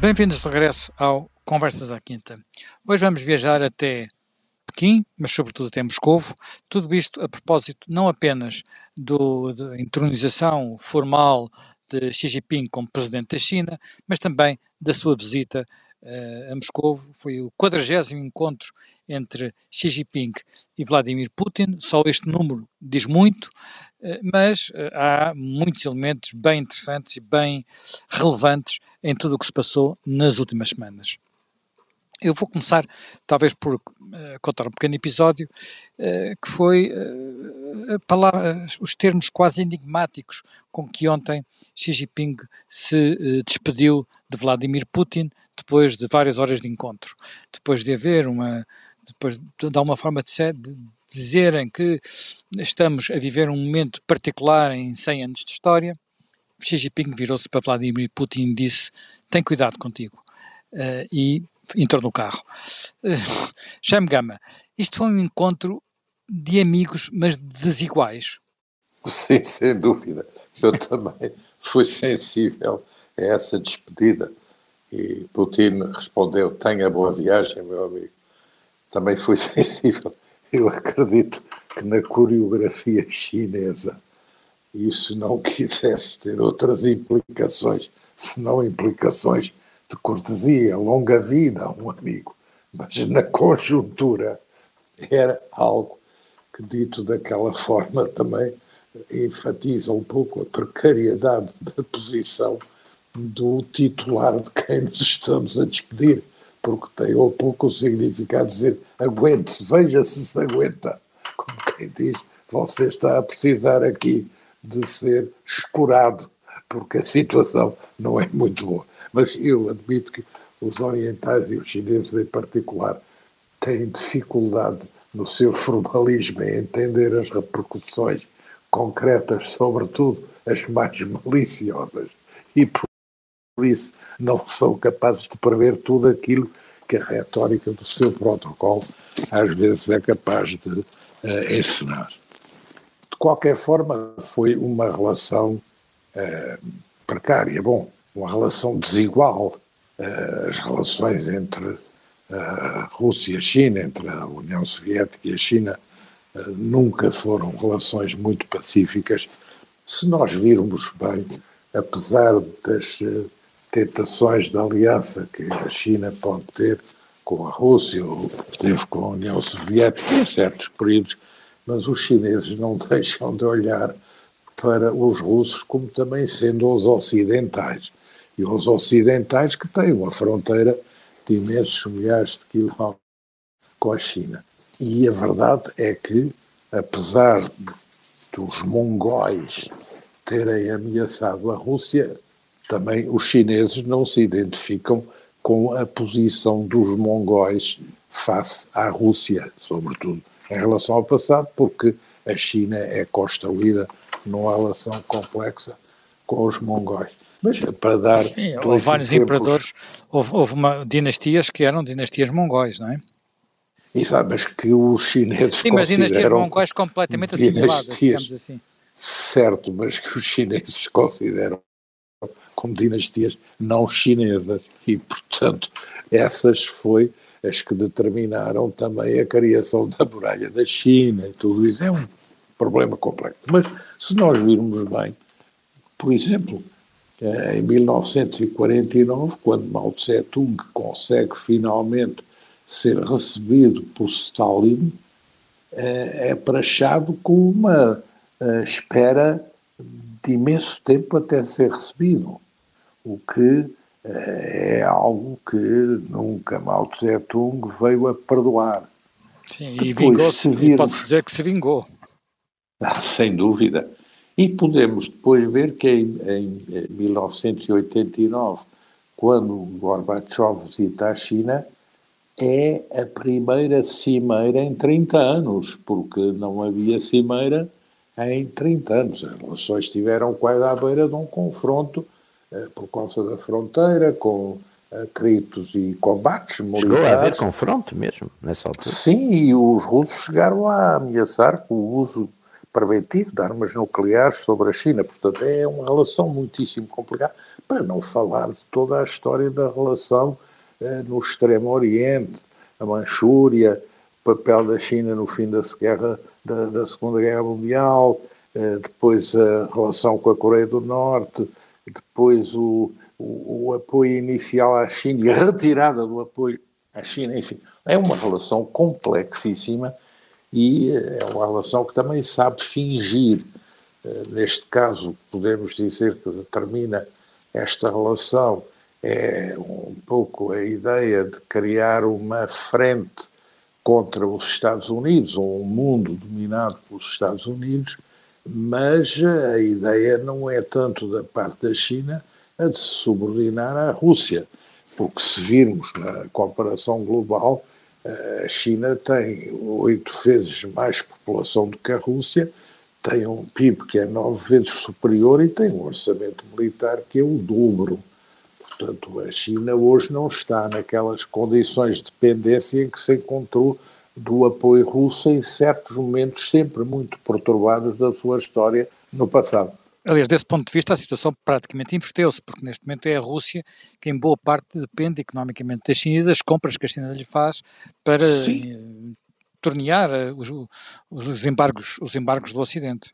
Bem-vindos de regresso ao Conversas à Quinta. Hoje vamos viajar até Pequim, mas sobretudo até Moscovo. Tudo isto a propósito não apenas do, da entronização formal de Xi Jinping como presidente da China, mas também da sua visita uh, a Moscovo. Foi o 40 encontro entre Xi Jinping e Vladimir Putin. Só este número diz muito, uh, mas uh, há muitos elementos bem interessantes e bem relevantes em tudo o que se passou nas últimas semanas. Eu vou começar, talvez, por uh, contar um pequeno episódio uh, que foi uh, os termos quase enigmáticos com que ontem Xi Jinping se despediu de Vladimir Putin depois de várias horas de encontro. Depois de haver uma. Depois de, de uma forma de, ser, de dizerem que estamos a viver um momento particular em 100 anos de história, Xi Jinping virou-se para Vladimir Putin e disse: Tem cuidado contigo. E entrou no carro. Jaime Gama, isto foi um encontro de amigos, mas desiguais. Sim, sem dúvida. Eu também fui sensível a essa despedida. E Putin respondeu: Tenha boa viagem, meu amigo. Também fui sensível. Eu acredito que na coreografia chinesa isso não quisesse ter outras implicações, senão implicações de cortesia, longa vida a um amigo, mas na conjuntura era algo que, dito daquela forma, também enfatiza um pouco a precariedade da posição do titular de quem nos estamos a despedir, porque tem ou pouco o significado de dizer aguente-se, veja se se aguenta, como quem diz, você está a precisar aqui de ser escurado, porque a situação não é muito boa. Mas eu admito que os orientais e os chineses em particular têm dificuldade no seu formalismo em entender as repercussões concretas, sobretudo as mais maliciosas, e por isso não são capazes de prever tudo aquilo que a retórica do seu protocolo às vezes é capaz de uh, ensinar. De qualquer forma, foi uma relação uh, precária. Bom, uma relação desigual. Uh, as relações entre a Rússia e a China, entre a União Soviética e a China, uh, nunca foram relações muito pacíficas. Se nós virmos bem, apesar das tentações de aliança que a China pode ter com a Rússia ou teve com a União Soviética em certos períodos, mas os chineses não deixam de olhar para os russos como também sendo os ocidentais e os ocidentais que têm uma fronteira de imensos milhares de quilómetros com a China. E a verdade é que, apesar dos mongóis terem ameaçado a Rússia, também os chineses não se identificam com a posição dos mongóis face à Rússia, sobretudo em relação ao passado, porque a China é construída numa relação complexa com os mongóis. Mas para dar. Sim, houve vários exemplos, imperadores, houve, houve uma, dinastias que eram dinastias mongóis, não é? Exato, mas que os chineses. Sim, mas dinastias mongóis completamente assimiladas, digamos assim. Certo, mas que os chineses consideram como dinastias não chinesas e, portanto, essas foi as que determinaram também a criação da muralha da China e tudo isso. É um problema complexo. Mas se nós virmos bem, por exemplo, eh, em 1949, quando Mao Tse-tung consegue finalmente ser recebido por Stalin, eh, é prachado com uma eh, espera de imenso tempo até ser recebido, o que é algo que nunca Mao Tse-tung veio a perdoar. Sim, e vingou-se, pode-se dizer que se vingou. Ah, sem dúvida. E podemos depois ver que em, em 1989, quando Gorbachev visita a China, é a primeira cimeira em 30 anos, porque não havia cimeira em 30 anos. As relações estiveram quase à beira de um confronto eh, por causa da fronteira, com atritos e combates militares. Chegou a haver confronto mesmo, nessa altura? Sim, e os russos chegaram a ameaçar com o uso preventivo de armas nucleares sobre a China. Portanto, é uma relação muitíssimo complicada, para não falar de toda a história da relação eh, no Extremo Oriente, a Manchúria, o papel da China no fim da, guerra, da, da Segunda Guerra Mundial, eh, depois a relação com a Coreia do Norte, depois o, o, o apoio inicial à China e a retirada do apoio à China, enfim, é uma relação complexíssima e eh, é uma relação que também sabe fingir. Eh, neste caso, podemos dizer que determina esta relação é um pouco a ideia de criar uma frente contra os Estados Unidos, ou um mundo dominado pelos Estados Unidos, mas a ideia não é tanto da parte da China a de se subordinar à Rússia, porque se virmos na comparação global, a China tem oito vezes mais população do que a Rússia, tem um PIB que é nove vezes superior e tem um orçamento militar que é o dobro. Portanto, a China hoje não está naquelas condições de dependência em que se encontrou do apoio russo em certos momentos sempre muito perturbados da sua história no passado. Aliás, desse ponto de vista, a situação praticamente inverteu-se, porque neste momento é a Rússia que, em boa parte, depende economicamente da China e das compras que a China lhe faz para Sim. Eh, tornear eh, os, os, embargos, os embargos do Ocidente.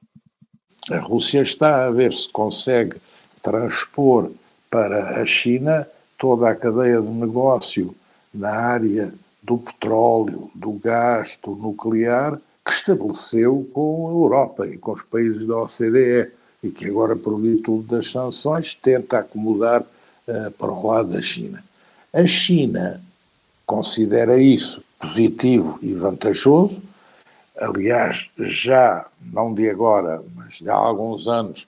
A Rússia está a ver se consegue transpor para a China toda a cadeia de negócio na área do petróleo, do gás, do nuclear, que estabeleceu com a Europa e com os países da OCDE e que agora, por virtude das sanções, tenta acomodar uh, para o lado da China. A China considera isso positivo e vantajoso. Aliás, já, não de agora, mas de há alguns anos,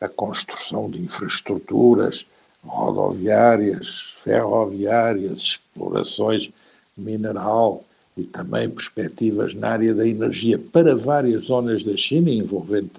a construção de infraestruturas rodoviárias, ferroviárias, explorações mineral e também perspectivas na área da energia para várias zonas da China, envolvendo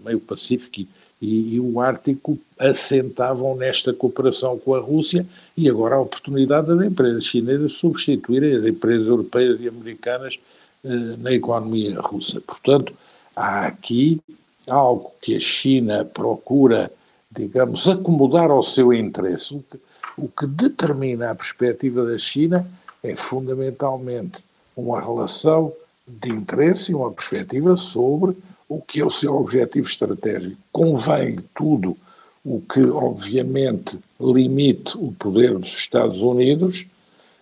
também o Pacífico e, e, o Ártico, assentavam nesta cooperação com a Rússia e agora a oportunidade das empresas chinesas substituírem as empresas europeias e americanas eh, na economia russa. Portanto, há aqui algo que a China procura, digamos, acomodar ao seu interesse. O que, o que determina a perspectiva da China é fundamentalmente uma relação de interesse e uma perspectiva sobre o que é o seu objetivo estratégico. Convém tudo o que, obviamente, limite o poder dos Estados Unidos,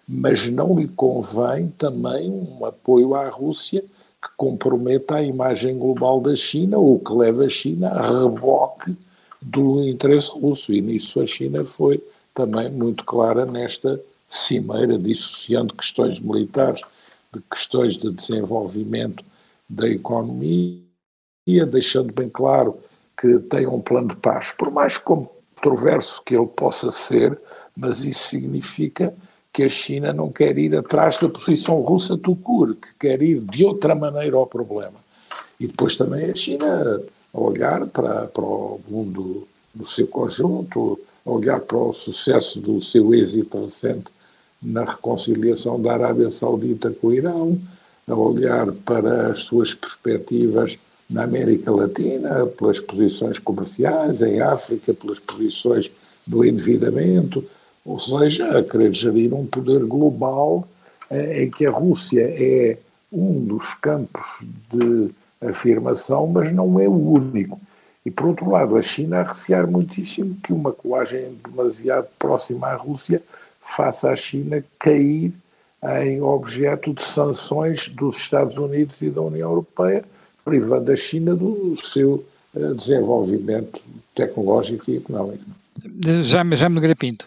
mas não lhe convém também um apoio à Rússia que comprometa a imagem global da China ou que leve a China a reboque do interesse russo. E nisso a China foi também muito clara nesta cimeira, dissociando questões militares de questões de desenvolvimento da economia, deixando bem claro que tem um plano de paz, por mais controverso que ele possa ser, mas isso significa que a China não quer ir atrás da posição russa Tucur, que quer ir de outra maneira ao problema. E depois também a China olhar para, para o mundo no seu conjunto, olhar para o sucesso do seu êxito recente na reconciliação da Arábia Saudita com o Irão, a olhar para as suas perspectivas na América Latina, pelas posições comerciais, em África, pelas posições do endividamento, ou seja, a querer gerir um poder global eh, em que a Rússia é um dos campos de afirmação, mas não é o único. E, por outro lado, a China a recear muitíssimo que uma colagem demasiado próxima à Rússia faça a China cair em objeto de sanções dos Estados Unidos e da União Europeia, privando a China do seu eh, desenvolvimento tecnológico e económico. Já, já me Pinto,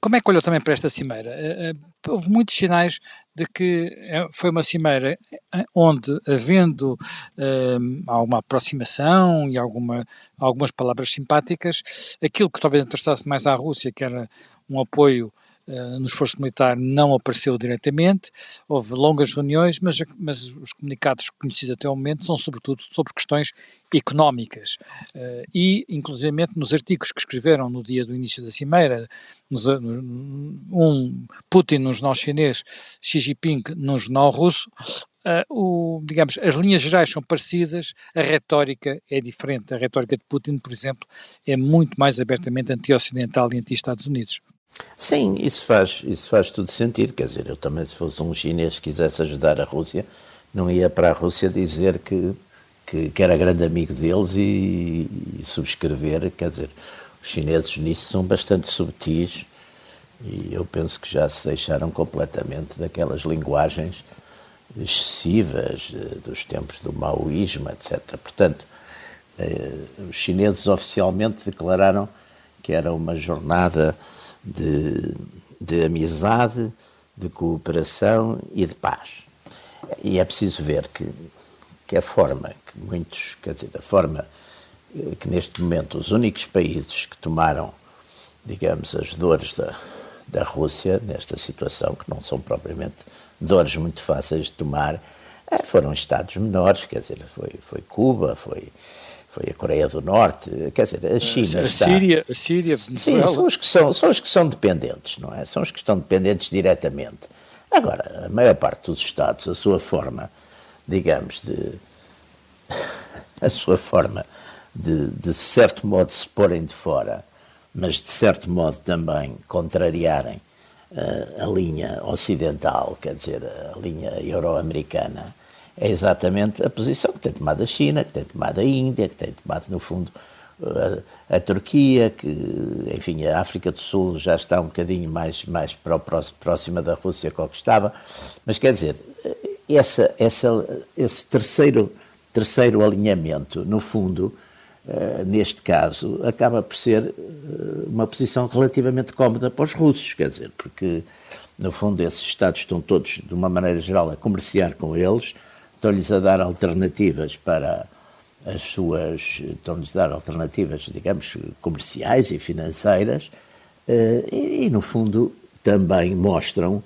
como é que olhou também para esta cimeira? Eh, eh, houve muitos sinais de que foi uma cimeira onde, havendo alguma aproximação e alguma, algumas palavras simpáticas, aquilo que talvez interessasse mais à Rússia, que era um apoio no esforço militar não apareceu diretamente, houve longas reuniões, mas, mas os comunicados conhecidos até o momento são sobretudo sobre questões económicas uh, e, inclusivamente, nos artigos que escreveram no dia do início da cimeira, um Putin no jornal chinês, Xi Jinping no jornal russo, uh, o, digamos, as linhas gerais são parecidas, a retórica é diferente. A retórica de Putin, por exemplo, é muito mais abertamente anti-ocidental e anti-Estados Unidos. Sim, isso faz, isso faz todo sentido. Quer dizer, eu também, se fosse um chinês que quisesse ajudar a Rússia, não ia para a Rússia dizer que, que, que era grande amigo deles e, e, subscrever. Quer dizer, os chineses nisso são bastante subtis e eu penso que já se deixaram completamente daquelas linguagens excessivas eh, dos tempos do maoísmo, etc. Portanto, eh, os chineses oficialmente declararam que era uma jornada de, de amizade, de cooperação e de paz. E é preciso ver que, que a forma que muitos, quer dizer, a forma eh, que neste momento os únicos países que tomaram, digamos, as dores da, da Rússia nesta situação, que não são propriamente dores muito fáceis de tomar, eh, foram Estados menores, quer dizer, foi, foi Cuba, foi, foi a Coreia do Norte, quer dizer, a China. A, está... Síria, a Síria, Sim, são os, que são, são os que são dependentes, não é? São os que estão dependentes diretamente. Agora, a maior parte dos Estados, a sua forma, digamos, de. a sua forma de, de certo modo, se porem de fora, mas de certo modo também contrariarem uh, a linha ocidental, quer dizer, a linha euro-americana, é exatamente a posição que tem tomado a China, que tem tomado a Índia, que tem tomado, no fundo, a, a, Turquia, que, enfim, a África do Sul já está um bocadinho mais, mais próxima da Rússia que o que estava, mas quer dizer, essa, essa, esse terceiro, terceiro alinhamento, no fundo, uh, neste caso, acaba por ser uh, uma posição relativamente cómoda para os russos, quer dizer, porque, no fundo, esses Estados estão todos, de uma maneira geral, a comerciar com eles, estão-lhes a dar alternativas para as suas, estão-lhes a dar alternativas, digamos, comerciais e financeiras, eh, e, no fundo também mostram,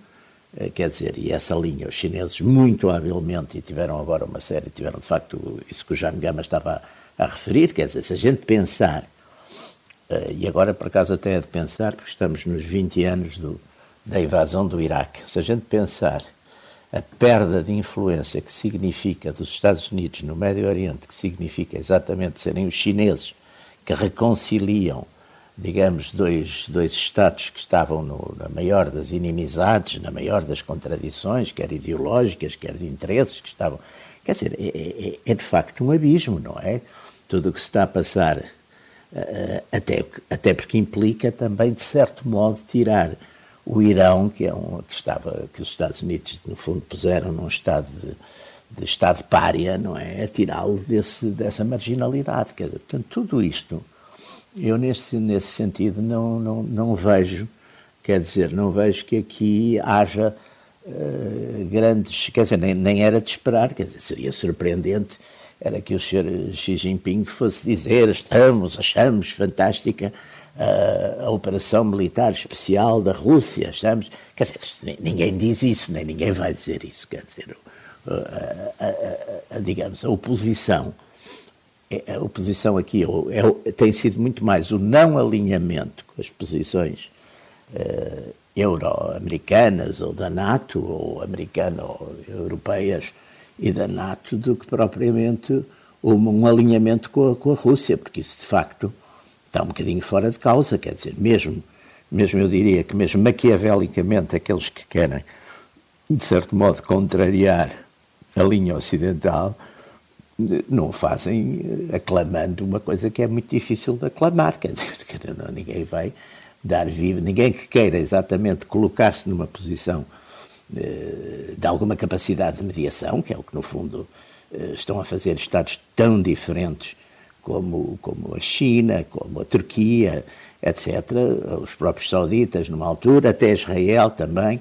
eh, quer dizer, e essa linha os chineses muito habilmente, e tiveram agora uma série, tiveram de facto isso que o Jaime Gama estava a, a referir, quer dizer, se a gente pensar, eh, e agora por acaso até é de pensar, porque estamos nos 20 anos do, da invasão do Iraque, se a gente pensar a perda de influência que significa dos Estados Unidos no Médio Oriente, que significa exatamente serem os chineses que reconciliam, digamos, dois, dois Estados que estavam no, na maior das inimizades, na maior das contradições, quer ideológicas, quer de interesses, que estavam. Quer dizer, é, é, é de facto um abismo, não é? Tudo o que se está a passar, eh, até, até porque implica também, de certo modo, tirar o Irão, que, é um, que, estava, que os Estados Unidos, no fundo, puseram num estado de, de estado párea, não é? Tirá-lo dessa marginalidade. Quer dizer, portanto, tudo isto, eu nesse, nesse sentido não, não, não vejo, quer dizer, não vejo que aqui haja uh, grandes, quer dizer, nem, nem era de esperar, quer dizer, seria surpreendente era que o Sr. Xi Jinping fosse dizer estamos, achamos fantástica a, a operação militar especial da Rússia, achamos. Quer dizer, ninguém diz isso, nem ninguém vai dizer isso. Quer dizer, a, digamos, a oposição. É, a oposição aqui é, tem sido muito mais o não alinhamento com as posições uh, euro-americanas ou da NATO, ou americana ou europeias e da NATO, do que propriamente um, um alinhamento com a, com a Rússia, porque isso de facto está um bocadinho fora de causa, quer dizer, mesmo, mesmo eu diria que mesmo maquiavelicamente aqueles que querem, de certo modo, contrariar a linha ocidental, não fazem eh, aclamando uma coisa que é muito difícil de aclamar, quer dizer, não, ninguém vai dar vivo, ninguém que queira exatamente colocar-se numa posição eh, de alguma capacidade de mediação, que é o que no fundo eh, estão a fazer Estados tão diferentes como, como a China, como a Turquia, etc., os próprios sauditas numa altura, até Israel também,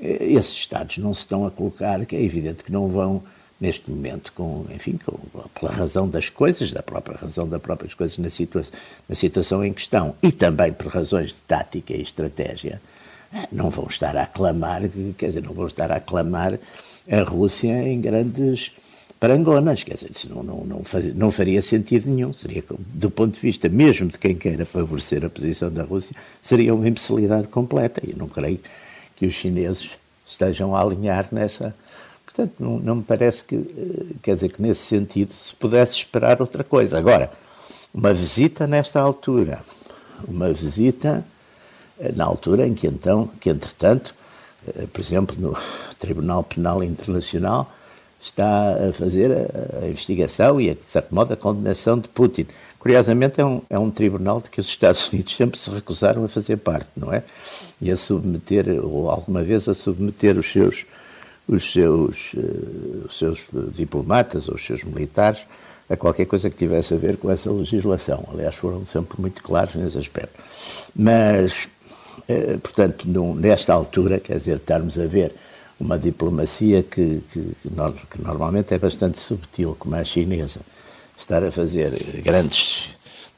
eh, esses Estados não se estão a colocar, que é evidente que não vão neste momento, com, enfim, com, pela razão das coisas, da própria razão das próprias coisas na, situa na situação em questão, e também por razões de tática e estratégia, eh, não vão estar a aclamar, quer dizer, não vão estar a aclamar a Rússia em grandes parangonas, quer dizer, isso não, não, não, fazia, não faria sentido nenhum, seria, do ponto de vista mesmo de quem queira favorecer a posição da Rússia, seria uma imbecilidade completa, e não creio que os chineses estejam a alinhar nessa, portanto, não, não me parece que, eh, quer dizer, que nesse sentido se pudesse esperar outra coisa. Agora, uma visita nesta altura, uma visita eh, na altura em que então, que entretanto, eh, por exemplo, no Tribunal Penal Internacional está a fazer a, a investigação e, de certo modo, a condenação de Putin. Curiosamente, é um, é um tribunal de que os Estados Unidos sempre se recusaram a fazer parte, não é? E a submeter, ou alguma vez a submeter os seus, os seus, uh, os seus diplomatas ou os seus militares a qualquer coisa que tivesse a ver com essa legislação. Aliás, foram sempre muito claros nesse aspecto. Mas, uh, portanto, nesta altura, quer dizer, estarmos a ver uma diplomacia que, que, que, normalmente é bastante subtil, como a chinesa, estar a fazer grandes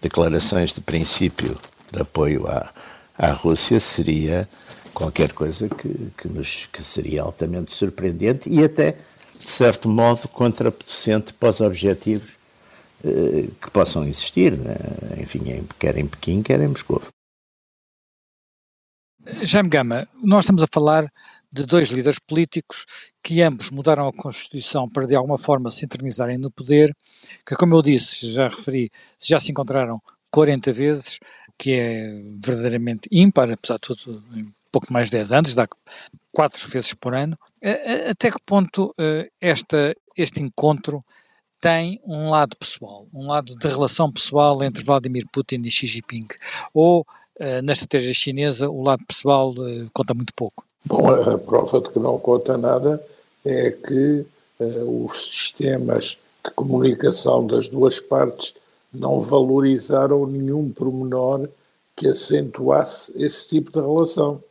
declarações de princípio de apoio à, à Rússia seria qualquer coisa que, que, nos, que seria altamente surpreendente e até, de certo modo, contraproducente para os objetivos eh, que possam existir, né? enfim, quer em Pequim, quer em Moscou. Jaime Gama, nós estamos a falar de dois líderes políticos que ambos mudaram a Constituição para de alguma forma se internizarem no poder, que como eu disse, já referi, já se encontraram 40 vezes, que é verdadeiramente ímpar, apesar de tudo, em pouco mais de 10 anos, dá quatro vezes por ano. Até que ponto eh, esta, este encontro tem um lado pessoal, um lado de relação pessoal entre Vladimir Putin e Xi Jinping? Ou na estratégia chinesa o lado pessoal eh, conta muito pouco? Bom, a prova de que não conta nada é que uh, os sistemas de comunicação das duas partes não valorizaram nenhum pormenor que acentuasse esse tipo de relação.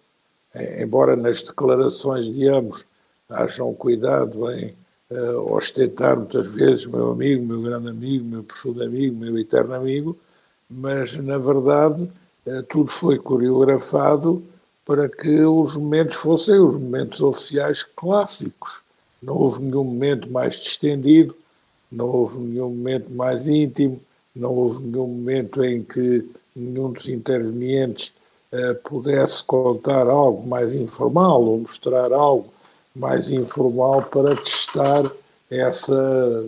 É, embora nas declarações de ambos hajam cuidado em uh, ostentar muitas vezes meu amigo, meu grande amigo, meu profundo amigo, meu eterno amigo, mas na verdade tudo foi coreografado para que os momentos fossem os momentos oficiais clássicos. Não houve nenhum momento mais distendido, não houve nenhum momento mais íntimo, não houve nenhum momento em que nenhum dos intervenientes uh, pudesse contar algo mais informal ou mostrar algo mais informal para testar essa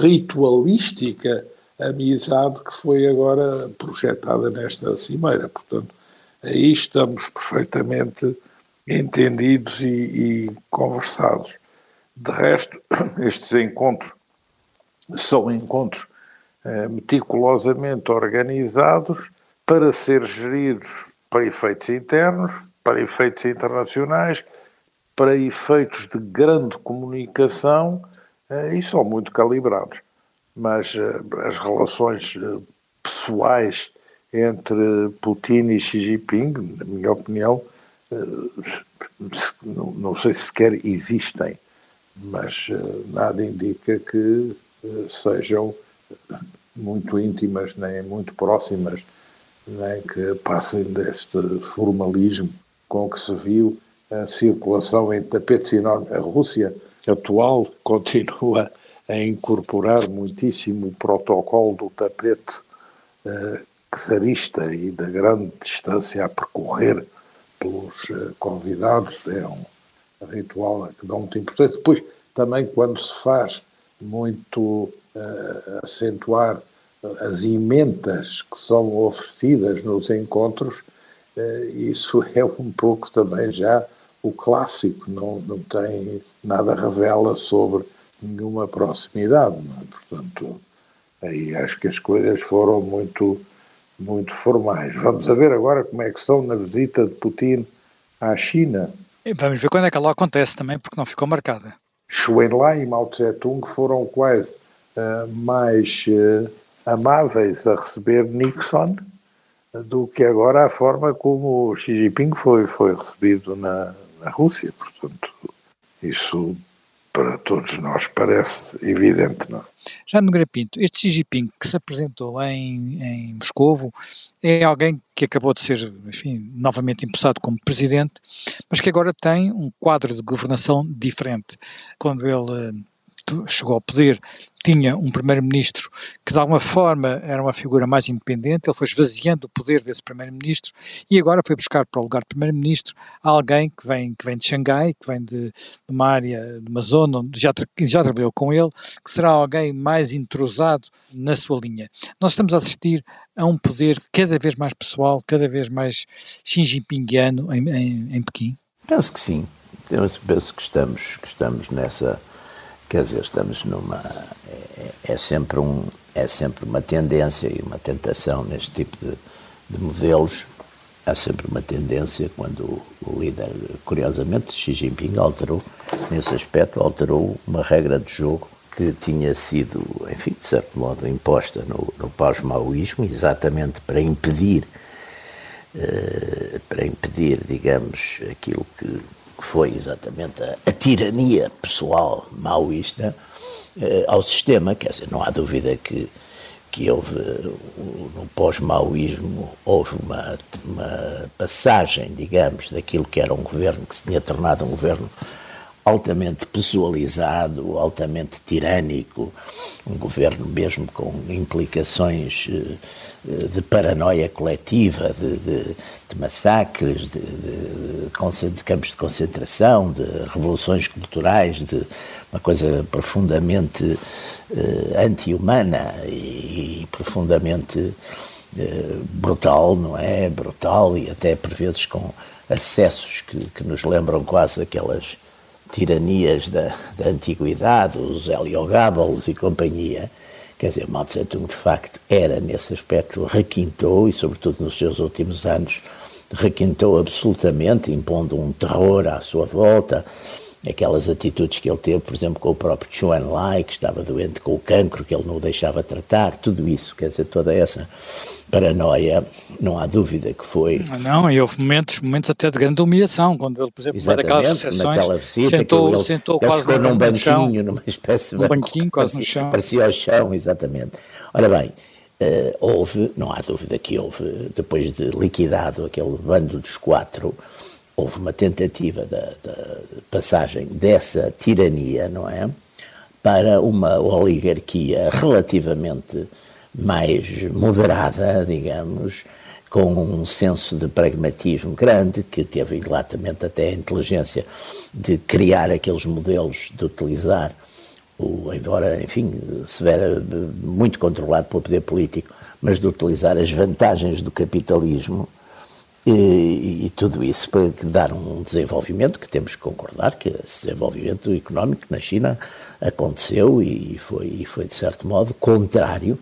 ritualística amizade que foi agora projetada nesta cimeira. Portanto, aí estamos perfeitamente entendidos e, e conversados. De resto, estes encontros são encontros eh, meticulosamente organizados para ser geridos para efeitos internos, para efeitos internacionais, para efeitos de grande comunicação eh, e são muito calibrados. Mas eh, as relações eh, pessoais entre Putin e Xi Jinping, na minha opinião, eh, não sei se sequer existem, mas nada indica que sejam muito íntimas, nem muito próximas, nem que passem deste formalismo com que se viu a circulação em tapetes enormes. A Rússia atual continua a incorporar muitíssimo o protocolo do tapete czarista e da grande distância a percorrer pelos eh, convidados, é um ritual que dá muita importância. Depois, também quando se faz muito uh, acentuar as emendas que são oferecidas nos encontros, uh, isso é um pouco também já o clássico, não, não tem nada revela sobre nenhuma proximidade. É? Portanto, aí acho que as coisas foram muito muito formais. Vamos a ver agora como é que são na visita de Putin à China. E vamos ver quando é que ela acontece também, porque não ficou marcada. Enlai e Mao Tse-tung foram quase uh, mais uh, amáveis a receber Nixon do que agora a forma como Xi Jinping foi, foi recebido na, na Rússia. Portanto, isso para todos nós parece evidente. Não? É? Já no Pinto, este Xi Jinping que se apresentou em, em Moscovo é alguém que acabou de ser, enfim, novamente impulsado como presidente, mas que agora tem um quadro de governação diferente. Quando ele chegou ao poder, tinha um primeiro-ministro que de alguma forma era uma figura mais independente, ele foi esvaziando o poder desse primeiro-ministro e agora foi buscar para o lugar de primeiro-ministro alguém que vem, que vem de Xangai, que vem de, de uma área, de uma zona onde já, já trabalhou com ele, que será alguém mais entrosado na sua linha. Nós estamos a assistir a um poder cada vez mais pessoal, cada vez mais Xi Jinpingiano em, em, em Pequim? Penso que sim. penso que estamos, que estamos nessa Quer dizer, estamos numa. É, é, sempre, um, é sempre uma tendência e uma tentação neste tipo de, de modelos. Há sempre uma tendência quando o, o, líder, curiosamente, Xi Jinping alterou, nesse aspecto, alterou uma regra de jogo que tinha sido, enfim, de certo modo, imposta no, no pós-maoísmo, exatamente para impedir, uh, para impedir, digamos, aquilo que foi exatamente a, a tirania pessoal maoísta eh, ao sistema. Quer dizer, não há dúvida que, que houve, no pós-maoísmo, houve uma, uma passagem, digamos, daquilo que era um governo que se tinha tornado um governo altamente pessoalizado, altamente tirânico, um governo mesmo com implicações eh, de paranoia coletiva, de, de, de massacres, de, de, campos de concentração, de revoluções culturais, de uma coisa profundamente uh, anti-humana e, e, profundamente uh, brutal, não é? Brutal e até por vezes com acessos que, que nos lembram quase aquelas tiranias da, da antiguidade, os Heliogábalos e companhia. Quer dizer, Mao Tse-tung, de facto, era, nesse aspecto, requintou, e sobretudo nos seus últimos anos, requintou absolutamente, impondo um terror à sua volta, aquelas atitudes que ele teve, por exemplo, com o próprio Chuan Lai, que estava doente com o cancro, que ele não o deixava tratar, tudo isso, quer dizer, toda essa paranoia, não há dúvida que foi. Ah, não, e houve momentos, momentos até de grande humilhação, quando ele, por exemplo, numa daquelas recepções, visita, sentou, ele, sentou ele quase ficou num banquinho, chão, numa espécie de banquinho, quase no chão. Parecia ao chão, exatamente. Ora bem, Uh, houve, não há dúvida que houve, depois de liquidado aquele bando dos quatro, houve uma tentativa da, passagem dessa tirania, não é? Para uma oligarquia relativamente mais moderada, digamos, com um senso de pragmatismo grande, que teve exatamente até a inteligência de criar aqueles modelos, de utilizar o, embora, enfim, severa, muito controlado pelo poder político, mas de utilizar as vantagens do capitalismo e, e, tudo isso para dar um desenvolvimento que temos que concordar que esse desenvolvimento económico na China aconteceu e foi, e foi de certo modo contrário,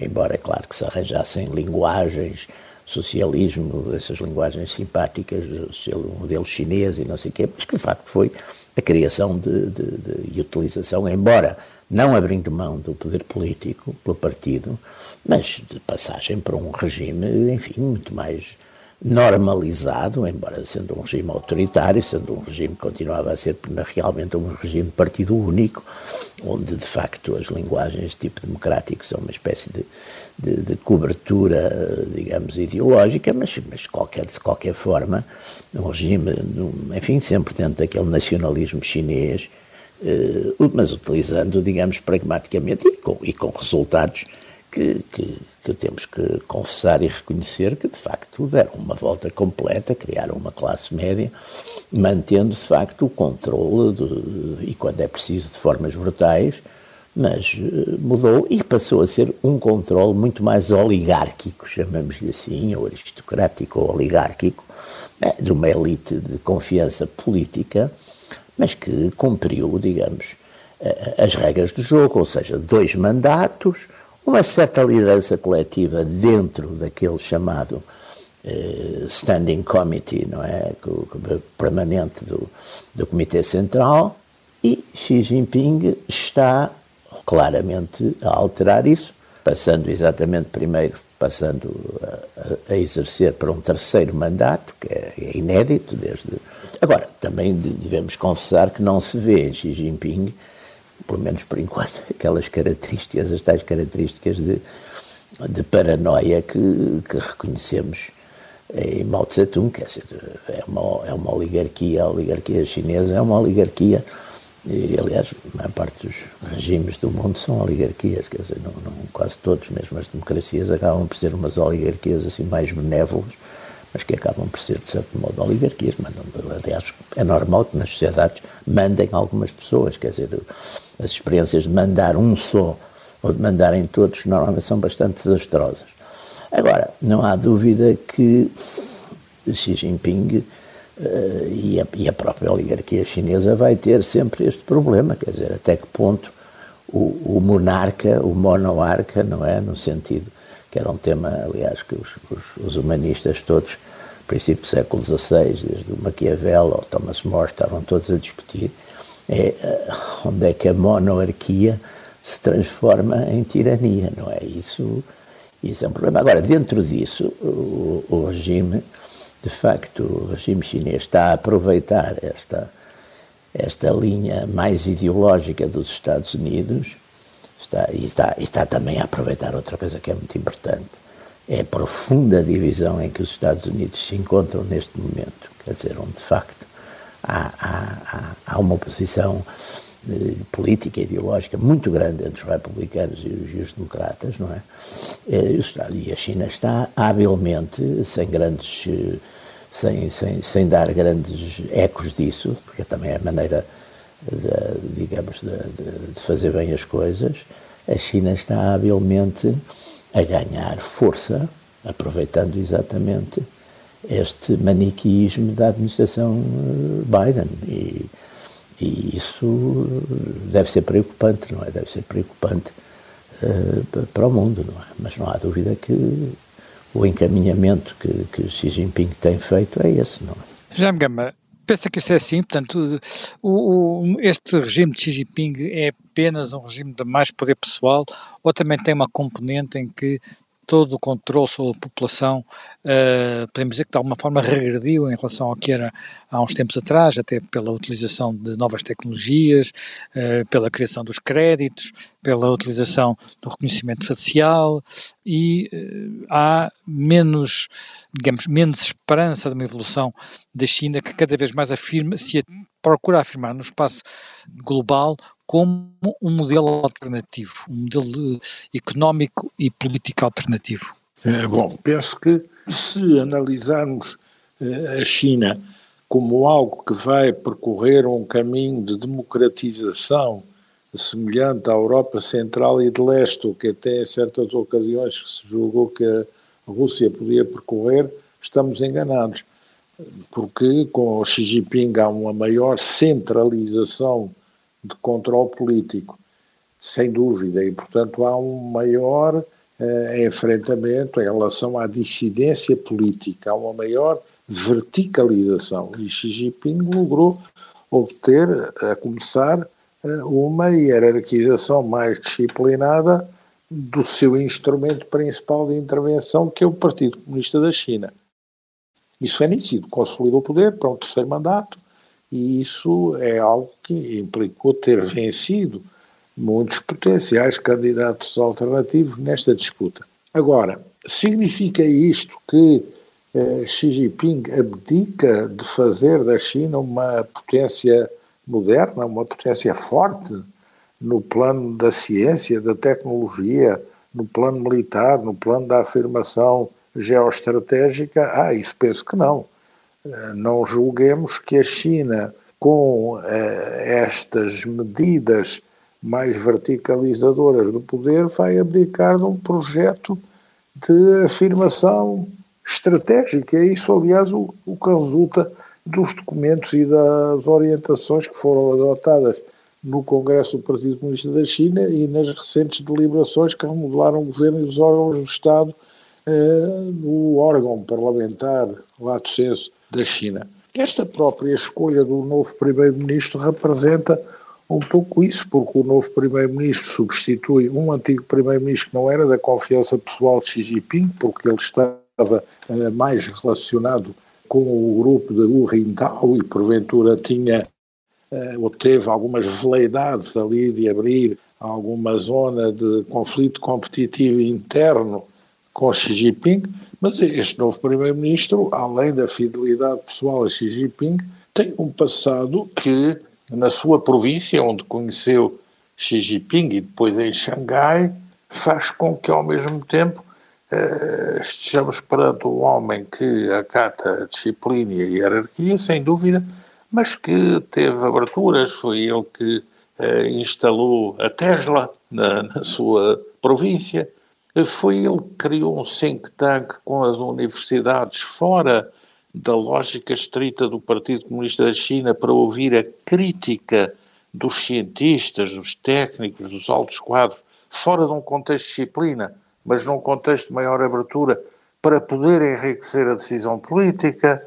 embora é claro que se arranjassem linguagens socialismo, essas linguagens simpáticas, o modelo chinês e não sei o quê, mas que de facto foi a criação de, de, de, e utilização, embora não abrindo mão do poder político pelo partido, mas de passagem para um regime, enfim, muito mais normalizado, embora sendo um regime autoritário, sendo um regime que continuava a ser realmente um regime partido único, onde de facto as linguagens de tipo democrático são uma espécie de, de, de cobertura, digamos, ideológica, mas, mas qualquer, de qualquer forma, um regime, enfim, sempre dentro daquele nacionalismo chinês, eh, mas utilizando, digamos, pragmaticamente e com, e com resultados que, que, que, temos que confessar e reconhecer que, de facto, deram uma volta completa, criaram uma classe média, mantendo, de facto, o controle, de, e quando é preciso, de formas brutais, mas eh, mudou e passou a ser um controle muito mais oligárquico, chamamos-lhe assim, ou aristocrático ou oligárquico, né, de uma elite de confiança política, mas que cumpriu, digamos, as regras do jogo, ou seja, dois mandatos, uma certa liderança coletiva dentro daquele chamado eh, Standing Committee, não é? permanente do, do Comitê Central, e Xi Jinping está claramente a alterar isso, passando exatamente primeiro, passando a, a exercer para um terceiro mandato, que é, é inédito desde. Agora, também devemos confessar que não se vê Xi Jinping pelo menos por enquanto, aquelas características, as tais características de, de paranoia que, que reconhecemos em Mao Tse-tung, quer dizer, é uma, é uma oligarquia, a oligarquia chinesa é uma oligarquia E, aliás, a maior parte dos regimes do mundo são oligarquias, quer dizer, não, não, quase todos, mesmo as democracias, acabam por ser umas oligarquias assim mais benévolas, mas que acabam por ser, de certo modo, oligarquias. Mandam, aliás, é normal que nas sociedades mandem algumas pessoas, quer dizer, as experiências de mandar um só ou de mandarem todos normalmente são bastante desastrosas. Agora, não há dúvida que Xi Jinping uh, e, a, e, a, própria oligarquia chinesa vai ter sempre este problema, quer dizer, até que ponto o, o monarca, o monarca, não é, no sentido que era um tema, aliás, que os, os, os humanistas todos, princípio do século XVI, desde o Maquiavel ao Thomas More, estavam todos a discutir, é uh, onde é que a monarquia se transforma em tirania, não é? Isso, isso é um problema. Agora, dentro disso, o, o regime de facto, o regime chinês está a aproveitar esta, esta linha mais ideológica dos Estados Unidos está, e, está, e está também a aproveitar outra coisa que é muito importante. É a profunda divisão em que os Estados Unidos se encontram neste momento. Quer dizer, onde de facto há, há, há uma oposição eh, política e ideológica muito grande entre os republicanos e os, e os democratas, não é? E, e a China está habilmente, sem grandes eh, sem, sem, sem dar grandes ecos disso, porque também é a maneira, de, digamos, de, de fazer bem as coisas, a China está habilmente a ganhar força, aproveitando exatamente este maniqueísmo da administração eh, Biden. E, e isso deve ser preocupante, não é? Deve ser preocupante uh, para o mundo, não é? Mas não há dúvida que o encaminhamento que, que Xi Jinping tem feito é esse, não é? Gama, pensa que isso é assim, portanto, o, o, este regime de Xi Jinping é apenas um regime de mais poder pessoal ou também tem uma componente em que todo o controle sobre a população, uh, podemos dizer que de alguma forma regrediu em relação ao que era há uns tempos atrás, até pela utilização de novas tecnologias, uh, pela criação dos créditos, pela utilização do reconhecimento facial e uh, há menos, digamos, menos esperança de uma evolução da China que cada vez mais afirma, se procura afirmar no espaço global como um modelo alternativo, um modelo económico e político alternativo? É, bom, penso que se analisarmos eh, a China como algo que vai percorrer um caminho de democratização semelhante à Europa Central e de Leste, o que até em certas ocasiões se julgou que a Rússia podia percorrer, estamos enganados. Porque com o Xi Jinping há uma maior centralização de controle político, sem dúvida, e portanto há um maior eh, enfrentamento em relação à dissidência política, há uma maior verticalização, e Xi Jinping logrou obter, a começar, eh, uma hierarquização mais disciplinada do seu instrumento principal de intervenção, que é o Partido Comunista da China. Isso é nítido, consolidou o poder para um terceiro mandato, e isso é algo que implicou ter vencido muitos potenciais candidatos alternativos nesta disputa. Agora, significa isto que eh, Xi Jinping abdica de fazer da China uma potência moderna, uma potência forte no plano da ciência, da tecnologia, no plano militar, no plano da afirmação geoestratégica? Ah, isso penso que não. Eh, não julguemos que a China, com eh, estas medidas mais verticalizadoras do poder, vai abdicar de um projeto de afirmação estratégica. É isso, aliás, o, o que resulta dos documentos e das orientações que foram adotadas no Congresso do Partido Comunista da China e nas recentes deliberações que remodelaram o governo e os órgãos do Estado eh, no órgão parlamentar, lato senso, da China. Esta própria escolha do novo primeiro-ministro representa um pouco isso, porque o novo primeiro-ministro substitui um antigo primeiro-ministro que não era da confiança pessoal de Xi Jinping, porque ele estava uh, mais relacionado com o grupo de Hu Jintao e porventura tinha uh, ou teve algumas veleidades ali de abrir alguma zona de conflito competitivo interno com Xi Jinping, mas este novo primeiro-ministro, além da fidelidade pessoal a Xi Jinping, tem um passado que na sua província, onde conheceu Xi Jinping e depois em Xangai, faz com que, ao mesmo tempo, uh, estejamos perante um homem que acata a disciplina e a hierarquia, sem dúvida, mas que teve aberturas, foi ele que uh, instalou a Tesla na, na sua província, foi ele que criou um think tank com as universidades fora da lógica estrita do Partido Comunista da China para ouvir a crítica dos cientistas, dos técnicos, dos altos quadros, fora de um contexto de disciplina, mas num contexto de maior abertura, para poder enriquecer a decisão política.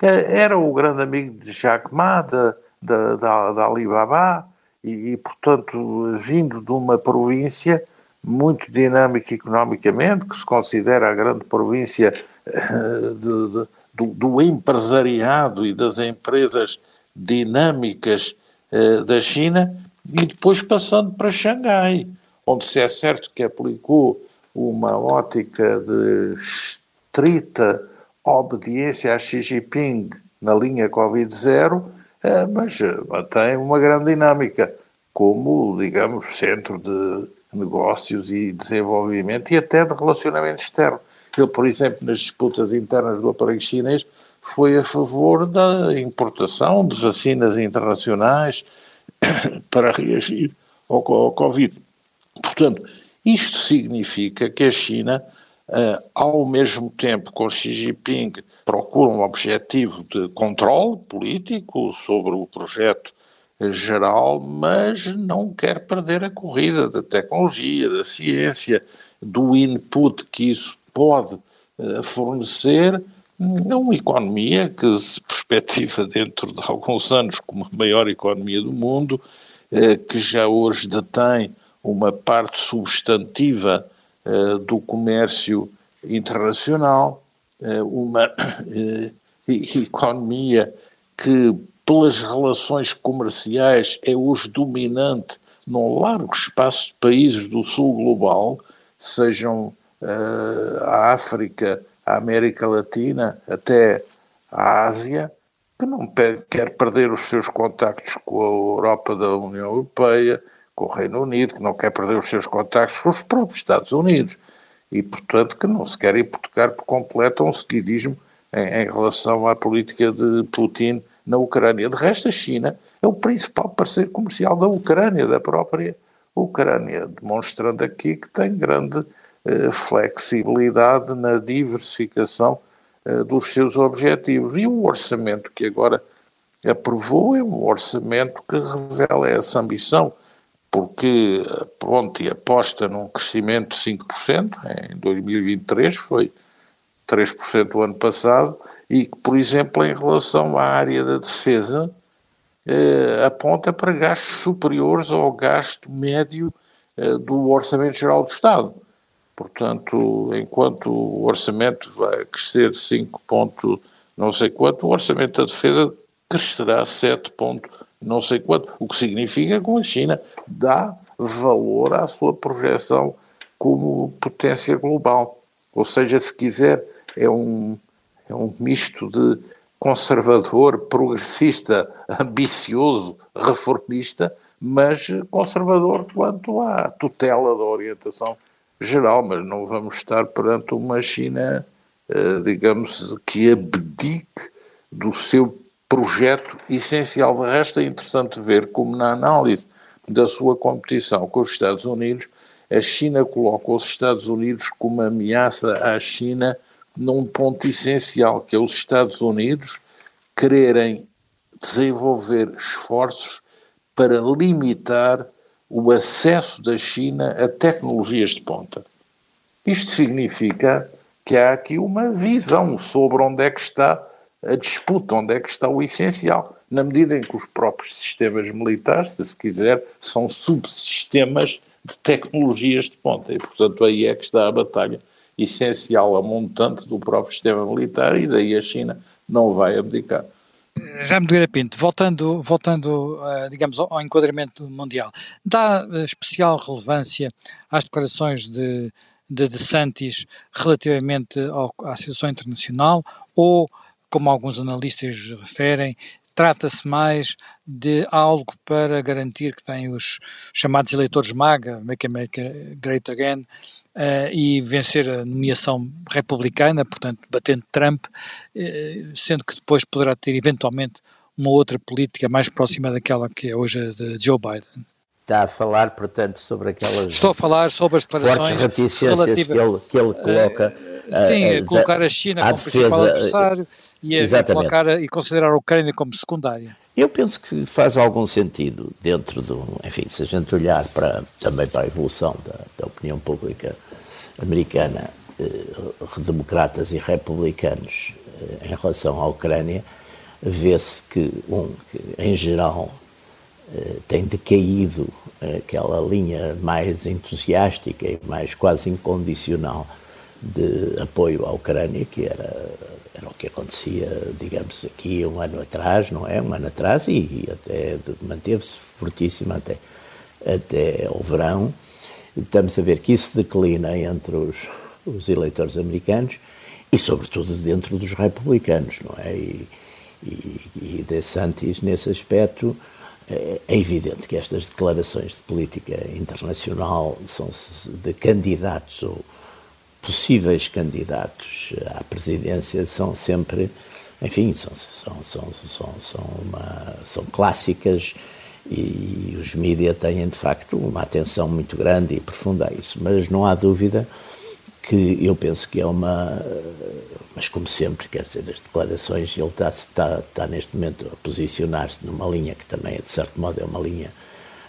Eh, era o grande amigo de Jack Ma, da, da, da, da Alibaba, e, e, portanto, vindo de uma província muito dinâmica economicamente, que se considera a grande província uh, de, de, do, do, empresariado e das empresas dinâmicas uh, da China, e depois passando para Xangai, onde se é certo que aplicou uma ótica de estrita obediência a Xi Jinping na linha Covid-0, uh, mas mantém uma grande dinâmica como, digamos, centro de negócios e desenvolvimento e até de relacionamento externo. Ele, por exemplo, nas disputas internas do aparelho chinês, foi a favor da importação de vacinas internacionais para reagir ao, ao Covid. Portanto, isto significa que a China, uh, ao mesmo tempo com Xi Jinping, procura um objetivo de controle político sobre o projeto geral, mas não quer perder a corrida da tecnologia, da ciência, do input que isso pode uh, fornecer a uma economia que se perspectiva dentro de alguns anos como a maior economia do mundo, uh, que já hoje detém uma parte substantiva uh, do comércio internacional, uma economia que pelas relações comerciais é hoje dominante num largo espaço de países do sul global, sejam uh, a África, a América Latina, até a Ásia, que não quer perder os seus contactos com a Europa da União Europeia, com o Reino Unido, que não quer perder os seus contactos com os próprios Estados Unidos. E, portanto, que não se quer hipotecar por completo um seguidismo em, em relação à política de Putin na Ucrânia. De resto, a China é o principal parceiro comercial da Ucrânia, da própria Ucrânia, demonstrando aqui que tem grande eh, flexibilidade na diversificação eh, dos seus objetivos. E o orçamento que agora aprovou é um orçamento que revela essa ambição, porque pronto, e aposta num crescimento de 5%, em 2023 foi 3% o ano passado, e que, por exemplo, em relação à área da defesa, eh, aponta para gastos superiores ao gasto médio eh, do Orçamento Geral do Estado. Portanto, enquanto o orçamento vai crescer 5 ponto não sei quanto, o orçamento da defesa crescerá 7 ponto não sei quanto, o que significa que a China dá valor à sua projeção como potência global. Ou seja, se quiser, é um, é um misto de conservador, progressista, ambicioso, reformista, mas conservador quanto à tutela da orientação geral. Mas não vamos estar perante uma China, eh, digamos, que abdique do seu projeto essencial. De resto, é interessante ver como, na análise da sua competição com os Estados Unidos, a China coloca os Estados Unidos como ameaça à China num ponto essencial, que é os Estados Unidos quererem desenvolver esforços para limitar o acesso da China a tecnologias de ponta. Isto significa que há aqui uma visão sobre onde é que está a disputa, onde é que está o essencial, na medida em que os próprios sistemas militares, se se quiser, são subsistemas de tecnologias de ponta e, portanto, aí é que está a batalha essencial a montante do próprio sistema militar e daí a China não vai abdicar. Já me Nogueira Pinto, voltando, voltando uh, digamos, ao, enquadramento mundial, dá uh, especial relevância às declarações de, de, de Santis relativamente ao, à situação internacional ou, como alguns analistas referem, trata-se mais de algo para garantir que tem os chamados eleitores MAGA, Make America Great Again, uh, e vencer a nomeação republicana, portanto, batendo Trump, uh, sendo que depois poderá ter eventualmente uma outra política mais próxima daquela que é hoje a de Joe Biden. Está a falar, portanto, sobre aquelas. Estou a falar sobre as declarações fortes reticências relativa, que, ele, que ele coloca. Uh, sim, a, colocar a China como defesa, principal adversário e, a, colocar, e considerar a Ucrânia como secundária. Eu penso que faz algum sentido dentro do, enfim, se a gente olhar para, também para a evolução da, da opinião pública americana, eh, democratas e republicanos eh, em relação à Ucrânia, vê-se que, um, que em geral eh, tem decaído aquela linha mais entusiástica e mais quase incondicional de apoio à Ucrânia, que era era o que acontecia, digamos, aqui um ano atrás, não é? Um ano atrás e, e até manteve-se fortíssimo até, até o verão. Estamos a ver que isso declina entre os, os eleitores americanos e, sobretudo, dentro dos republicanos, não é? E, e, e nesse aspecto, é, evidente que estas declarações de política internacional são de candidatos ou possíveis candidatos à presidência são sempre, enfim, são, são, são, são, são, uma, são clássicas e os mídias têm, de facto, uma atenção muito grande e profunda a isso. Mas não há dúvida que eu penso que é uma. Mas, como sempre, quer dizer, as declarações, ele está, está, está neste momento a posicionar-se numa linha que também, de certo modo, é uma linha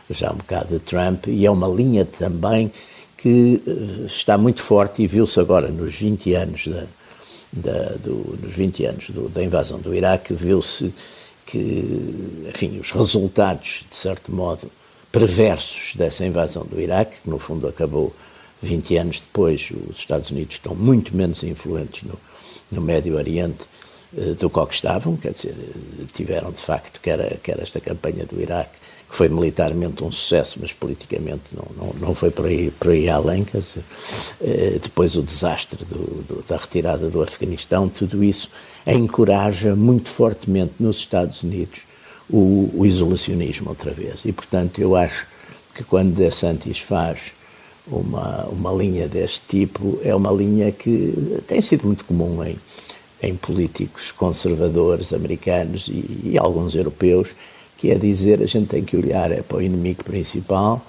já um bocado de Trump e é uma linha também que eh, está muito forte e viu-se agora nos 20 anos da, da, do, nos 20 anos do, da invasão do Iraque, viu-se que, enfim, os resultados, de certo modo, perversos dessa invasão do Iraque, que no fundo acabou 20 anos depois, os Estados Unidos estão muito menos influentes no, no Médio Oriente eh, do que estavam, quer dizer, tiveram de facto, quer, quer esta campanha do Iraque, que foi militarmente um sucesso, mas politicamente não, não, não foi por aí, por aí além. Dizer, eh, depois o desastre do, do, da retirada do Afeganistão, tudo isso encoraja muito fortemente nos Estados Unidos o, o isolacionismo outra vez. E, portanto, eu acho que quando De Santis faz uma, uma linha deste tipo, é uma linha que tem sido muito comum em, em políticos conservadores americanos e, e alguns europeus, que é dizer a gente tem que olhar é para o inimigo principal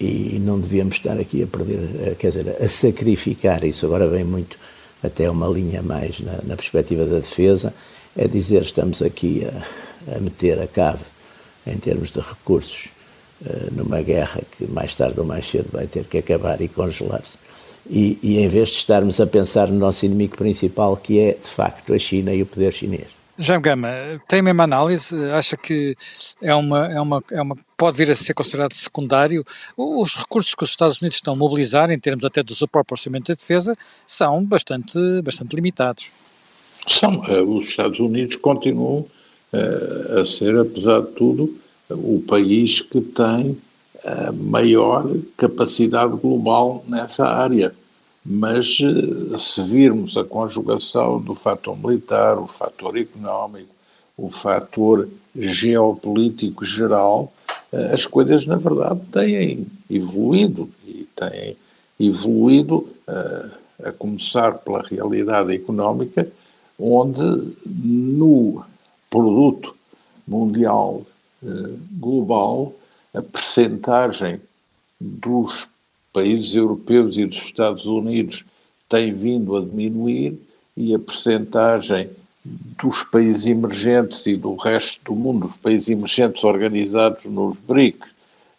e não devíamos estar aqui a perder, quer dizer, a sacrificar isso. Agora vem muito até uma linha mais na, na perspectiva da defesa, é dizer estamos aqui a, a meter a cave em termos de recursos numa guerra que mais tarde ou mais cedo vai ter que acabar e congelar-se. E, e em vez de estarmos a pensar no nosso inimigo principal, que é de facto a China e o poder chinês. Jaime Gama, tem a mesma análise? Acha que é uma, é uma, é uma, pode vir a ser considerado secundário? Os recursos que os Estados Unidos estão a mobilizar, em termos até do seu próprio orçamento de defesa, são bastante, bastante limitados. São. Eh, os Estados Unidos continuam uh, a ser, apesar de tudo, o país que tem a maior capacidade global nessa área. Mas eh, se virmos a conjugação do fator militar, o fator económico, o fator geopolítico geral, eh, as coisas na verdade têm evoluído e têm evoluído eh, a começar pela realidade económica, onde no produto mundial global a percentagem dos países europeus e dos Estados Unidos tem vindo a diminuir e a percentagem dos países emergentes e do resto do mundo, os países emergentes organizados nos BRIC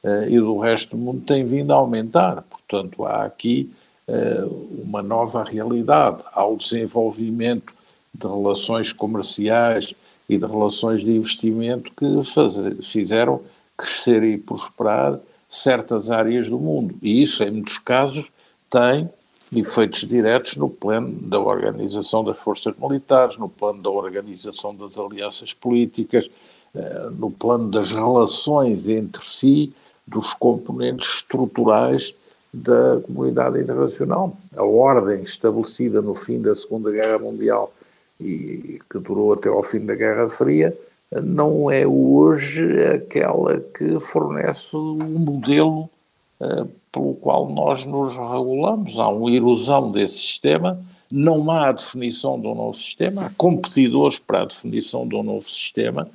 uh, e do resto do mundo tem vindo a aumentar. Portanto, há aqui uh, uma nova realidade. Há o desenvolvimento de relações comerciais e de relações de investimento que faz, fizeram crescer e prosperar certas áreas do mundo. E isso, em muitos casos, tem efeitos diretos no plano da organização das forças militares, no plano da organização das alianças políticas, eh, no plano das relações entre si, dos componentes estruturais da comunidade internacional. A ordem estabelecida no fim da Segunda Guerra Mundial e que durou até ao fim da Guerra Fria não é hoje aquela que fornece um modelo uh, pelo qual nós nos regulamos. Há uma erosão desse sistema, não há a definição de um novo sistema, há competidores para a definição de um novo sistema.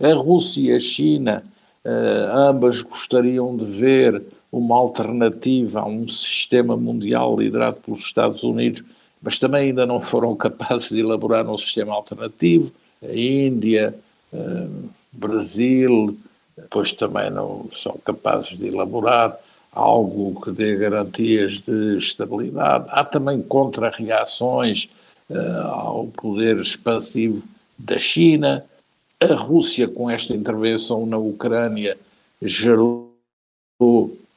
A Rússia e a China, uh, ambas gostariam de ver uma alternativa a um sistema mundial liderado pelos Estados Unidos, mas também ainda não foram capazes de elaborar um sistema alternativo. A Índia, uh, Brasil, depois também não são capazes de elaborar algo que dê garantias de estabilidade. Há também contra-reações uh, ao poder expansivo da China. A Rússia, com esta intervenção na Ucrânia, gerou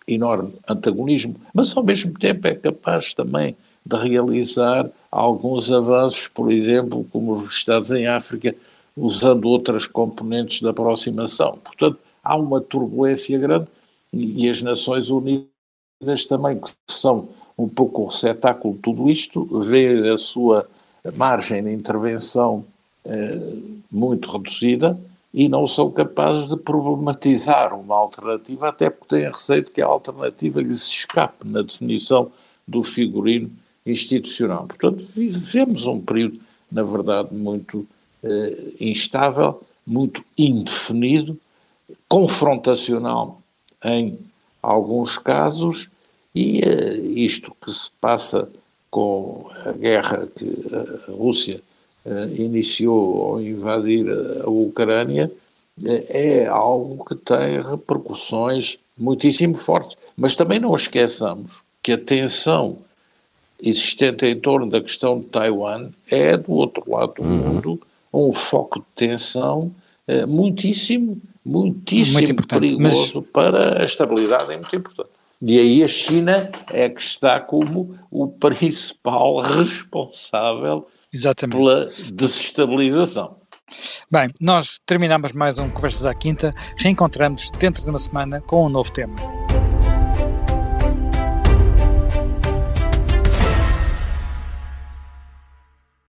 enorme antagonismo, mas ao mesmo tempo é capaz também de realizar alguns avanços, por exemplo, como os Estados em África, usando outras componentes da aproximação. Portanto, há uma turbulência grande e as Nações Unidas também, que são um pouco o receptáculo de tudo isto, vê a sua margem de intervenção eh, muito reduzida e não são capazes de problematizar uma alternativa, até porque têm receio de que a alternativa lhes escape na definição do figurino institucional. Portanto, vivemos um período, na verdade, muito eh, instável, muito indefinido, confrontacional em alguns casos, e eh, isto que se passa com a guerra que a Rússia eh, iniciou ao invadir a Ucrânia eh, é algo que tem repercussões muitíssimo fortes. Mas também não esqueçamos que a tensão existente em torno da questão de Taiwan é, do outro lado do uhum. mundo, um foco de tensão muitíssimo muitíssimo muito perigoso mas... para a estabilidade, é muito importante. E aí a China é que está como o principal responsável Exatamente. pela desestabilização. Bem, nós terminamos mais um Conversas à Quinta, reencontramos dentro de uma semana com um novo tema.